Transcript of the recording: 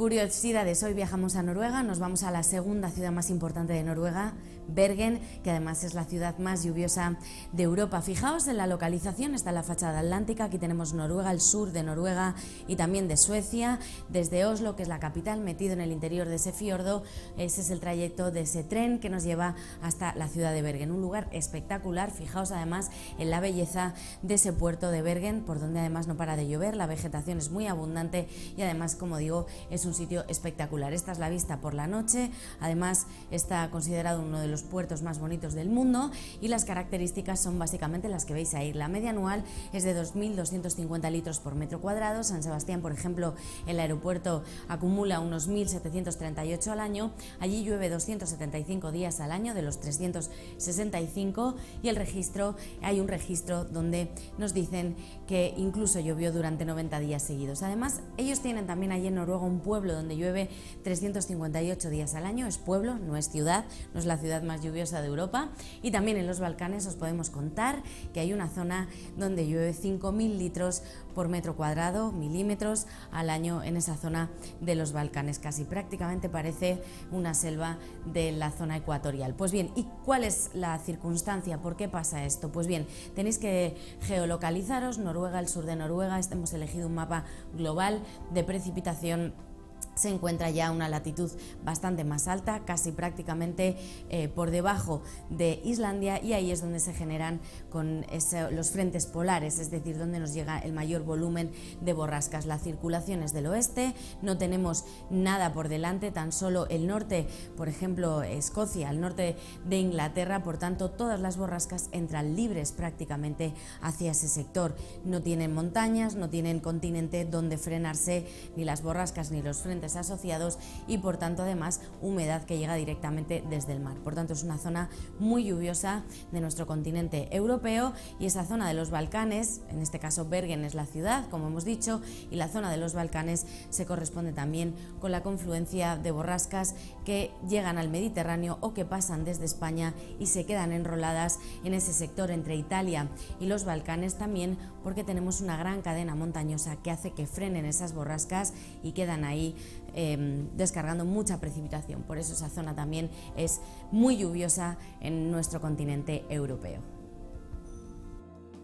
Curiosidades, hoy viajamos a Noruega, nos vamos a la segunda ciudad más importante de Noruega, Bergen, que además es la ciudad más lluviosa de Europa. Fijaos en la localización, está la fachada atlántica, aquí tenemos Noruega, el sur de Noruega y también de Suecia, desde Oslo, que es la capital, metido en el interior de ese fiordo, ese es el trayecto de ese tren que nos lleva hasta la ciudad de Bergen, un lugar espectacular, fijaos además en la belleza de ese puerto de Bergen, por donde además no para de llover, la vegetación es muy abundante y además, como digo, es un un sitio espectacular. Esta es la vista por la noche, además está considerado uno de los puertos más bonitos del mundo y las características son básicamente las que veis ahí. La media anual es de 2.250 litros por metro cuadrado. San Sebastián, por ejemplo, el aeropuerto acumula unos 1.738 al año. Allí llueve 275 días al año de los 365 y el registro, hay un registro donde nos dicen que incluso llovió durante 90 días seguidos. Además, ellos tienen también allí en Noruega un pueblo donde llueve 358 días al año, es pueblo, no es ciudad, no es la ciudad más lluviosa de Europa. Y también en los Balcanes os podemos contar que hay una zona donde llueve 5.000 litros por metro cuadrado, milímetros al año en esa zona de los Balcanes. Casi prácticamente parece una selva de la zona ecuatorial. Pues bien, ¿y cuál es la circunstancia? ¿Por qué pasa esto? Pues bien, tenéis que geolocalizaros, Noruega, el sur de Noruega, hemos elegido un mapa global de precipitación se encuentra ya a una latitud bastante más alta, casi prácticamente eh, por debajo de Islandia y ahí es donde se generan los frentes polares, es decir, donde nos llega el mayor volumen de borrascas. La circulación es del oeste, no tenemos nada por delante, tan solo el norte, por ejemplo, Escocia, el norte de Inglaterra, por tanto, todas las borrascas entran libres prácticamente hacia ese sector. No tienen montañas, no tienen continente donde frenarse ni las borrascas ni los frentes asociados y por tanto además humedad que llega directamente desde el mar. Por tanto es una zona muy lluviosa de nuestro continente europeo y esa zona de los Balcanes, en este caso Bergen es la ciudad, como hemos dicho, y la zona de los Balcanes se corresponde también con la confluencia de borrascas que llegan al Mediterráneo o que pasan desde España y se quedan enroladas en ese sector entre Italia y los Balcanes también porque tenemos una gran cadena montañosa que hace que frenen esas borrascas y quedan ahí Em, descargando mucha precipitación. Por eso esa zona también es muy lluviosa en nuestro continente europeo.